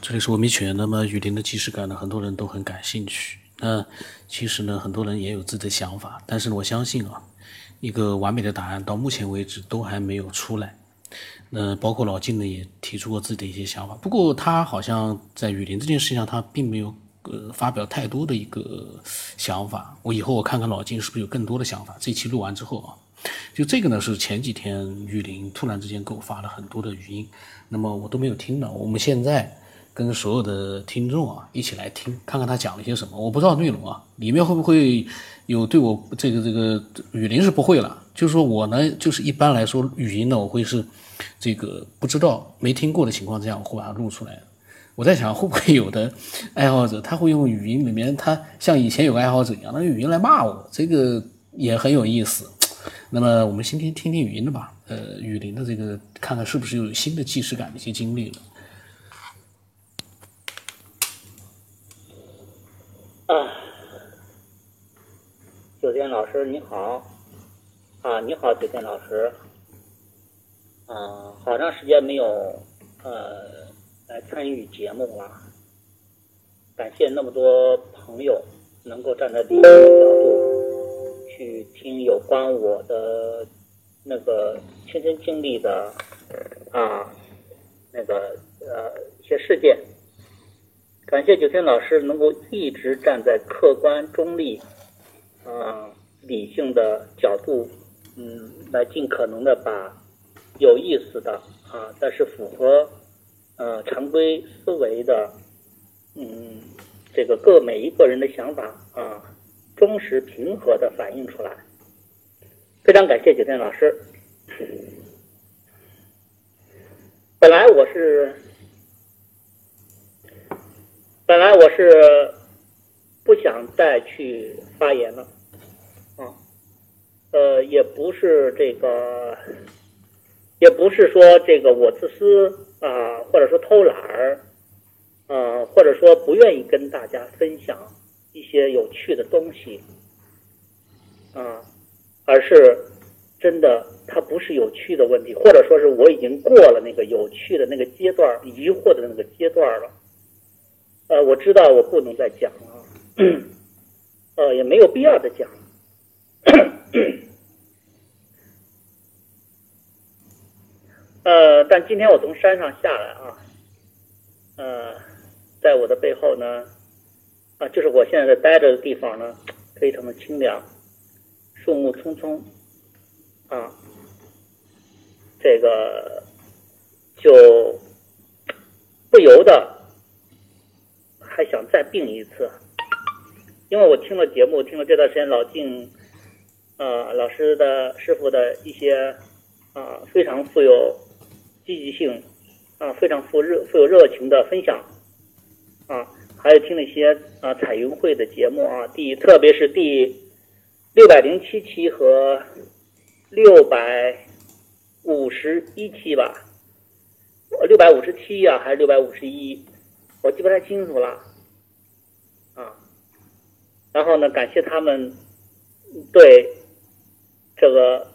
这里是文明犬。那么雨林的即视感呢，很多人都很感兴趣。那其实呢，很多人也有自己的想法，但是我相信啊，一个完美的答案到目前为止都还没有出来。那包括老金呢，也提出过自己的一些想法。不过他好像在雨林这件事情上，他并没有呃发表太多的一个想法。我以后我看看老金是不是有更多的想法。这期录完之后啊，就这个呢是前几天雨林突然之间给我发了很多的语音，那么我都没有听到。我们现在。跟所有的听众啊一起来听，看看他讲了些什么。我不知道内容啊，里面会不会有对我这个这个语音是不会了。就是说我呢，就是一般来说语音呢，我会是这个不知道没听过的情况之下，我会把它录出来。我在想会不会有的爱好者他会用语音里面，他像以前有个爱好者一样，那语音来骂我，这个也很有意思。那么我们先听听听语音的吧，呃，雨林的这个看看是不是有新的即视感的一些经历了。酒店老师你好，啊你好酒店老师，啊好长时间没有呃来参与节目了，感谢那么多朋友能够站在理性的角度去听有关我的那个亲身经历的啊那个呃一些事件。感谢九天老师能够一直站在客观中立、啊理性的角度，嗯，来尽可能的把有意思的啊，但是符合呃常规思维的，嗯，这个各每一个人的想法啊，忠实平和的反映出来。非常感谢九天老师。本来我是。本来我是不想再去发言了，呃，也不是这个，也不是说这个我自私啊，或者说偷懒儿，啊，或者说不愿意跟大家分享一些有趣的东西，啊，而是真的，它不是有趣的问题，或者说是我已经过了那个有趣的那个阶段，疑惑的那个阶段了。呃，我知道我不能再讲了，呃，也没有必要再讲。呃，但今天我从山上下来啊，呃，在我的背后呢，啊，就是我现在在待着的地方呢，非常的清凉，树木葱葱，啊，这个就不由得。还想再病一次，因为我听了节目，听了这段时间老静，呃，老师的师傅的一些啊非常富有积极性啊非常富热富有热情的分享啊，还有听那些啊彩云会的节目啊，第特别是第六百零七期和六百五十一期吧，六百五十七呀还是六百五十一，我记不太清楚了啊。然后呢？感谢他们对这个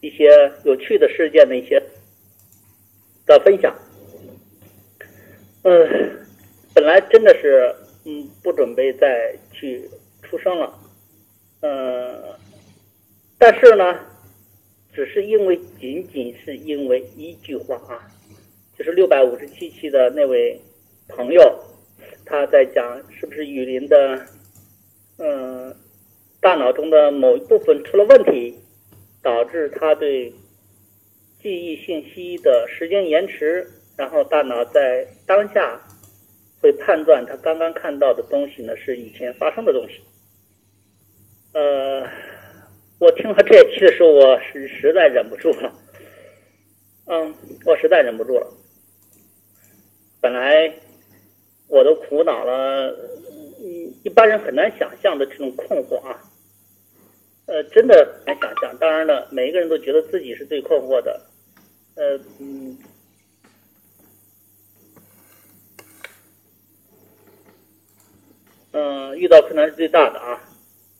一些有趣的事件的一些的分享。嗯，本来真的是嗯不准备再去出声了，嗯，但是呢，只是因为仅仅是因为一句话啊，就是六百五十七期的那位朋友他在讲是不是雨林的。嗯，大脑中的某一部分出了问题，导致他对记忆信息的时间延迟，然后大脑在当下会判断他刚刚看到的东西呢是以前发生的东西。呃，我听了这一期的时候，我是实在忍不住了，嗯，我实在忍不住了。本来我都苦恼了。一般人很难想象的这种困惑啊，呃，真的难想象。当然了，每一个人都觉得自己是最困惑的，呃，嗯，嗯，遇到困难是最大的啊。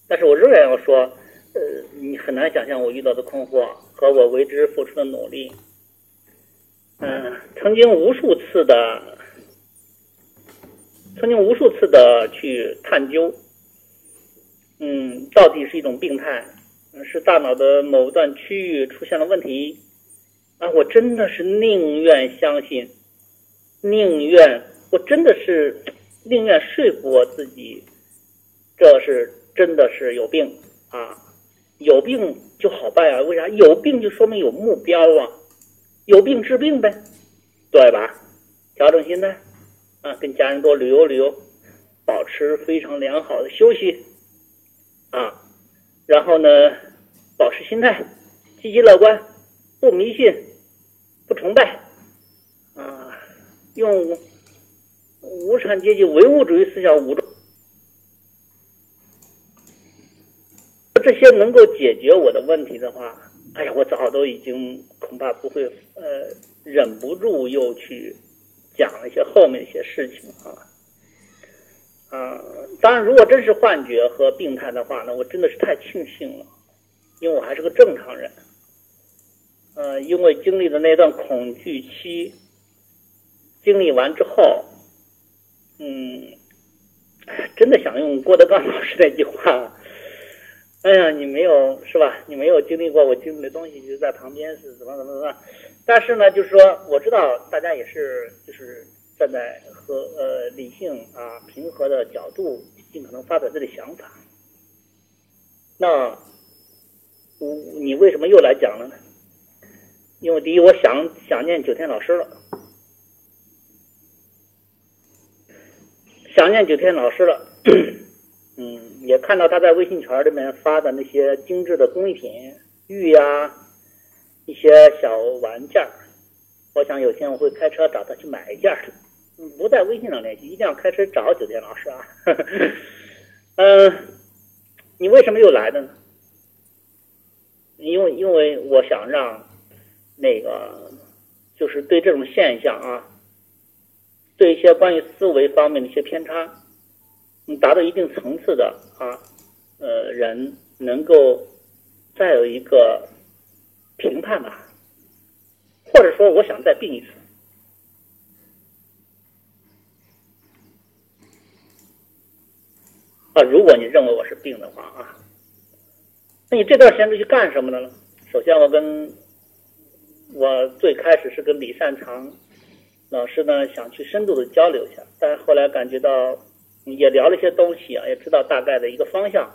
但是我仍然要说，呃，你很难想象我遇到的困惑和我为之付出的努力。嗯，曾经无数次的曾经无数次的去探究，嗯，到底是一种病态，是大脑的某段区域出现了问题，啊，我真的是宁愿相信，宁愿，我真的是宁愿说服我自己，这是真的是有病啊，有病就好办啊，为啥？有病就说明有目标啊，有病治病呗，对吧？调整心态。啊，跟家人多旅游旅游，保持非常良好的休息，啊，然后呢，保持心态，积极乐观，不迷信，不崇拜，啊，用无产阶级唯物主义思想武装，这些能够解决我的问题的话，哎呀，我早都已经恐怕不会呃忍不住又去。讲一些后面一些事情啊，啊，当然，如果真是幻觉和病态的话呢，我真的是太庆幸了，因为我还是个正常人，呃，因为经历的那段恐惧期，经历完之后，嗯，真的想用郭德纲老师那句话，哎呀，你没有是吧？你没有经历过我经历的东西，就在旁边是怎么怎么怎么。但是呢，就是说，我知道大家也是，就是站在和呃理性啊平和的角度，尽可能发表自己的想法。那我你为什么又来讲了呢？因为第一，我想想念九天老师了，想念九天老师了。嗯，也看到他在微信群里面发的那些精致的工艺品，玉呀。一些小玩件儿，我想有天我会开车找他去买一件儿。不在微信上联系，一定要开车找九天老师啊。嗯，你为什么又来的呢？因为因为我想让那个就是对这种现象啊，对一些关于思维方面的一些偏差，你达到一定层次的啊，呃，人能够再有一个。评判吧，或者说，我想再病一次啊！如果你认为我是病的话啊，那你这段时间都去干什么的呢？首先，我跟我最开始是跟李善长老师呢想去深度的交流一下，但是后来感觉到也聊了一些东西啊，也知道大概的一个方向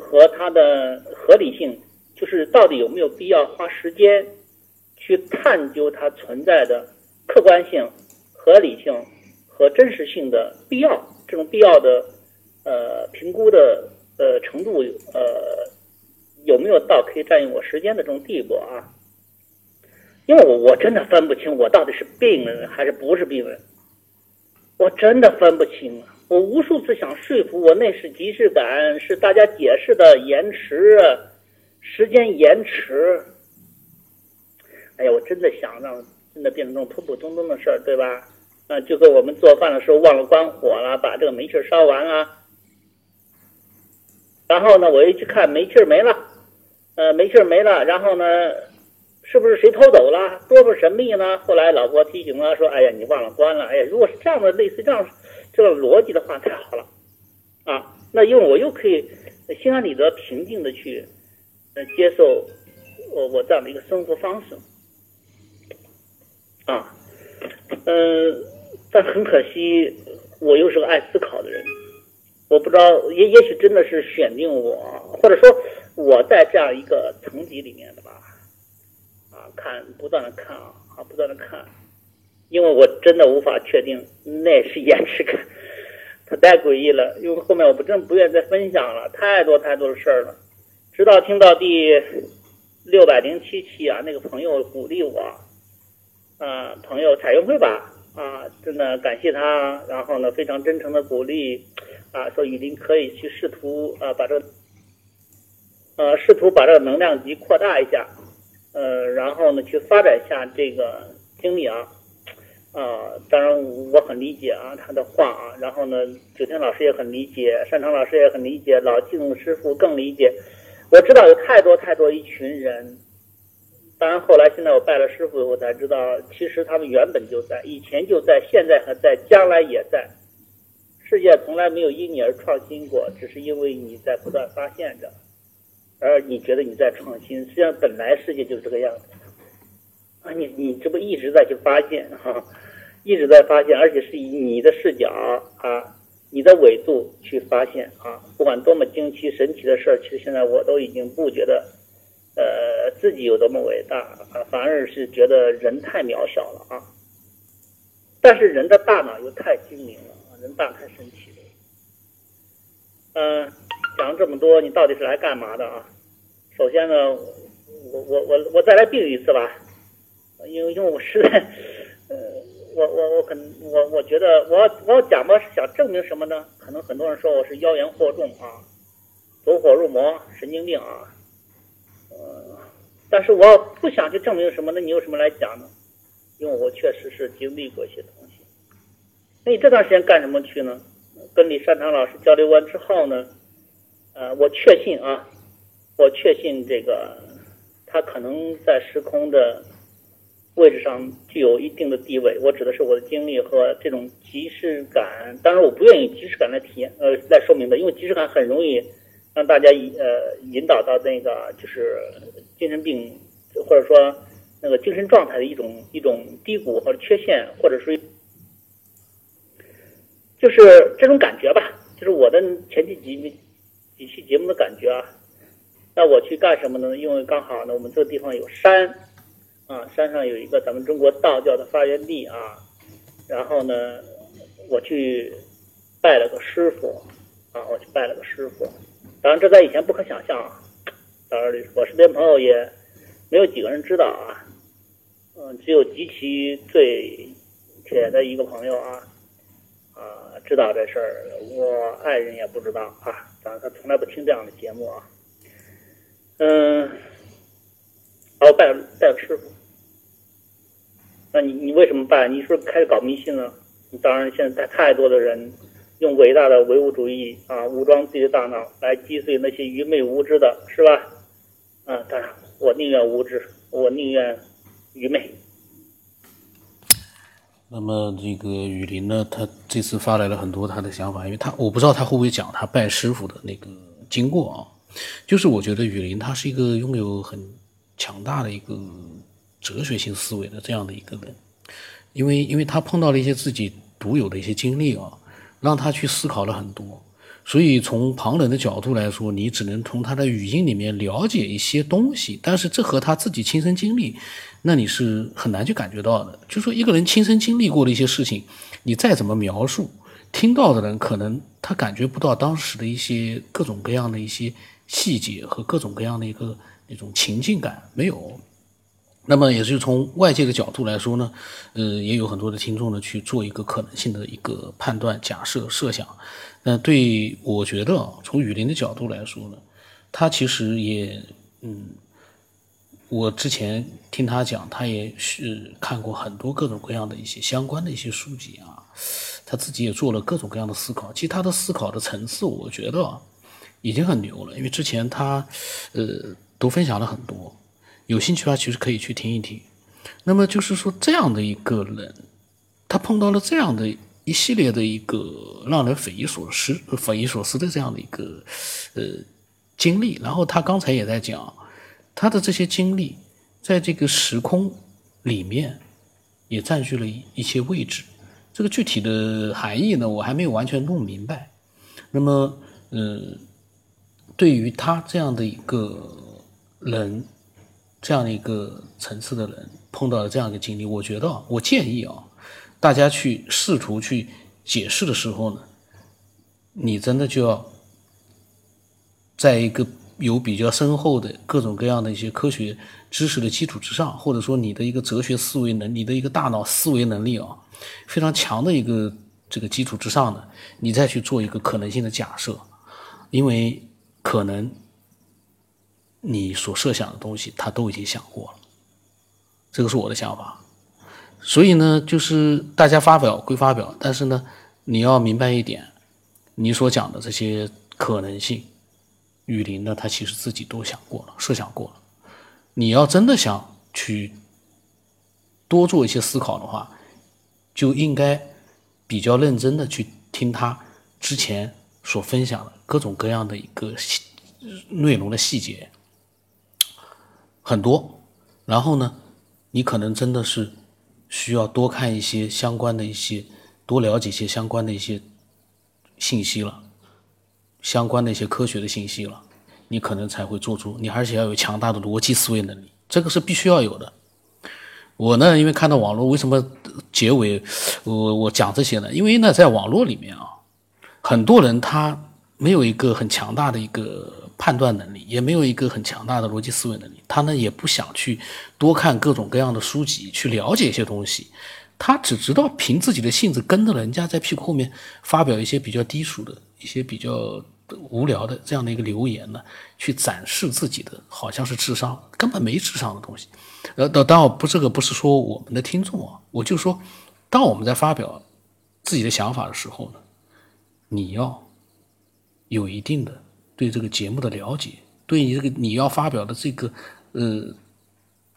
和它的合理性。就是到底有没有必要花时间去探究它存在的客观性、合理性和真实性的必要？这种必要的呃评估的呃程度呃有没有到可以占用我时间的这种地步啊？因为我我真的分不清我到底是病人还是不是病人，我真的分不清啊！我无数次想说服我那是即视感，是大家解释的延迟。时间延迟，哎呀，我真的想让真的变成这种普普通通的事儿，对吧？啊，就跟我们做饭的时候忘了关火了，把这个煤气烧完了，然后呢，我一去看煤气没了，呃，煤气没了，然后呢，是不是谁偷走了？多么神秘呢？后来老婆提醒了，说：“哎呀，你忘了关了。”哎呀，如果是这样的类似这样这个逻辑的话，太好了啊！那因为我又可以心安理得、平静的去。呃，接受我我这样的一个生活方式啊，嗯，但很可惜，我又是个爱思考的人，我不知道，也也许真的是选定我，或者说我在这样一个层级里面的吧，啊，看不断的看啊，啊，不断的看，因为我真的无法确定那是延迟感，它太诡异了，因为后面我不真不愿意再分享了，太多太多的事儿了。直到听到第六百零七期啊，那个朋友鼓励我，啊，朋友彩云会吧，啊，真的感谢他，然后呢，非常真诚的鼓励，啊，说雨林可以去试图啊，把这，呃，试图把这个能量级扩大一下，呃，然后呢，去发展一下这个经历啊，啊，当然我很理解啊他的话啊，然后呢，九天老师也很理解，擅长老师也很理解，老静师傅更理解。我知道有太多太多一群人，当然后来现在我拜了师傅以后才知道，其实他们原本就在，以前就在，现在还在，将来也在。世界从来没有因你而创新过，只是因为你在不断发现着，而你觉得你在创新。实际上，本来世界就是这个样子啊！你你这不一直在去发现哈，一直在发现，而且是以你的视角啊，你的维度去发现啊。不管多么惊奇神奇的事儿，其实现在我都已经不觉得呃自己有多么伟大啊，反而是觉得人太渺小了啊。但是人的大脑又太精明了。人大太神奇了，嗯，讲了这么多，你到底是来干嘛的啊？首先呢，我我我我再来病一次吧，因为因为我实在，呃，我我我可能我我觉得我我讲吧想证明什么呢？可能很多人说我是妖言惑众啊，走火入魔，神经病啊，呃，但是我不想去证明什么，那你有什么来讲呢？因为我确实是经历过一些东西。那你这段时间干什么去呢？跟李善堂老师交流完之后呢，呃，我确信啊，我确信这个他可能在时空的位置上具有一定的地位。我指的是我的经历和这种即视感。当然，我不愿意即视感来体验，呃，来说明的，因为即视感很容易让大家引呃引导到那个就是精神病或者说那个精神状态的一种一种低谷或者缺陷，或者是。就是这种感觉吧，就是我的前几集几期节目的感觉啊。那我去干什么呢？因为刚好呢，我们这个地方有山啊，山上有一个咱们中国道教的发源地啊。然后呢，我去拜了个师傅啊，我去拜了个师傅。当然，这在以前不可想象啊。当然，我身边朋友也没有几个人知道啊。嗯，只有极其最铁的一个朋友啊。啊，知道这事儿，我爱人也不知道啊，当然他从来不听这样的节目啊。嗯，然后拜拜师傅，那你你为什么拜？你是开始搞迷信了？当然，现在太多的人用伟大的唯物主义啊，武装自己的大脑来击碎那些愚昧无知的，是吧？啊，当然，我宁愿无知，我宁愿愚昧。那么这个雨林呢，他这次发来了很多他的想法，因为他我不知道他会不会讲他拜师傅的那个经过啊。就是我觉得雨林他是一个拥有很强大的一个哲学性思维的这样的一个人，因为因为他碰到了一些自己独有的一些经历啊，让他去思考了很多。所以从旁人的角度来说，你只能从他的语音里面了解一些东西，但是这和他自己亲身经历。那你是很难去感觉到的，就说一个人亲身经历过的一些事情，你再怎么描述，听到的人可能他感觉不到当时的一些各种各样的一些细节和各种各样的一个那种情境感没有。那么也是从外界的角度来说呢，呃，也有很多的听众呢去做一个可能性的一个判断、假设、设想。那对我觉得，从雨林的角度来说呢，他其实也嗯。我之前听他讲，他也是看过很多各种各样的一些相关的一些书籍啊，他自己也做了各种各样的思考。其实他的思考的层次，我觉得已经很牛了。因为之前他呃都分享了很多，有兴趣的话其实可以去听一听。那么就是说，这样的一个人，他碰到了这样的一系列的一个让人匪夷所思、匪夷所思的这样的一个呃经历，然后他刚才也在讲。他的这些经历，在这个时空里面也占据了一些位置。这个具体的含义呢，我还没有完全弄明白。那么，嗯，对于他这样的一个人，这样的一个层次的人，碰到了这样一个经历，我觉得，我建议啊，大家去试图去解释的时候呢，你真的就要在一个。有比较深厚的各种各样的一些科学知识的基础之上，或者说你的一个哲学思维能力的一个大脑思维能力啊，非常强的一个这个基础之上呢，你再去做一个可能性的假设，因为可能你所设想的东西他都已经想过了，这个是我的想法。所以呢，就是大家发表归发表，但是呢，你要明白一点，你所讲的这些可能性。雨林呢，他其实自己都想过了，设想过了。你要真的想去多做一些思考的话，就应该比较认真的去听他之前所分享的各种各样的一个细内容的细节很多，然后呢，你可能真的是需要多看一些相关的一些，多了解一些相关的一些信息了，相关的一些科学的信息了，你可能才会做出，你而且要有强大的逻辑思维能力，这个是必须要有的。我呢，因为看到网络，为什么结尾我我讲这些呢？因为呢，在网络里面啊，很多人他没有一个很强大的一个判断能力，也没有一个很强大的逻辑思维能力，他呢也不想去多看各种各样的书籍，去了解一些东西，他只知道凭自己的性子跟着人家在屁股后面发表一些比较低俗的一些比较无聊的这样的一个留言呢，去展示自己的好像是智商，根本没智商的东西。呃，当当然不，这个不是说我们的听众啊，我就说，当我们在发表自己的想法的时候呢，你要有一定的对这个节目的了解，对你这个你要发表的这个呃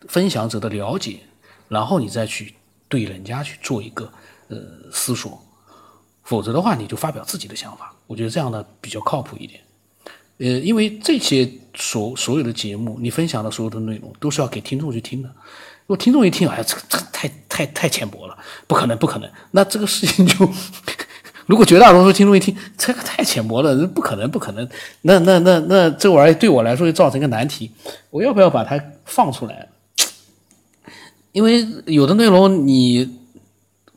分享者的了解，然后你再去对人家去做一个呃思索，否则的话你就发表自己的想法，我觉得这样呢比较靠谱一点。呃，因为这些所所有的节目，你分享的所有的内容都是要给听众去听的。如果听众一听，哎，这个这个太太太浅薄了，不可能不可能。那这个事情就，如果绝大多数听众一听，这个太浅薄了，不可能不可能。那那那那这玩意儿对我来说就造成一个难题，我要不要把它放出来？因为有的内容你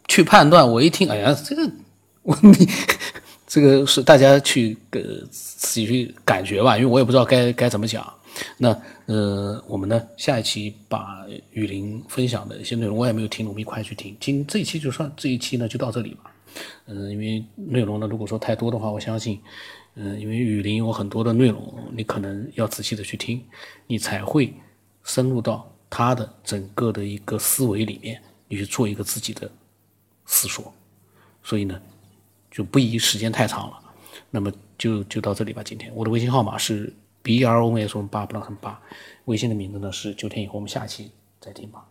去判断，我一听，哎呀，这个我你。这个是大家去呃自己去感觉吧，因为我也不知道该该怎么讲。那呃，我们呢下一期把雨林分享的一些内容我也没有听，我们一块去听。今这一期就算这一期呢就到这里吧。嗯，因为内容呢如果说太多的话，我相信，嗯，因为雨林有很多的内容，你可能要仔细的去听，你才会深入到他的整个的一个思维里面，你去做一个自己的思索。所以呢。就不宜时间太长了，那么就就到这里吧。今天我的微信号码是 b r o s 八不 l 很八，微信的名字呢是九天以后，我们下期再听吧。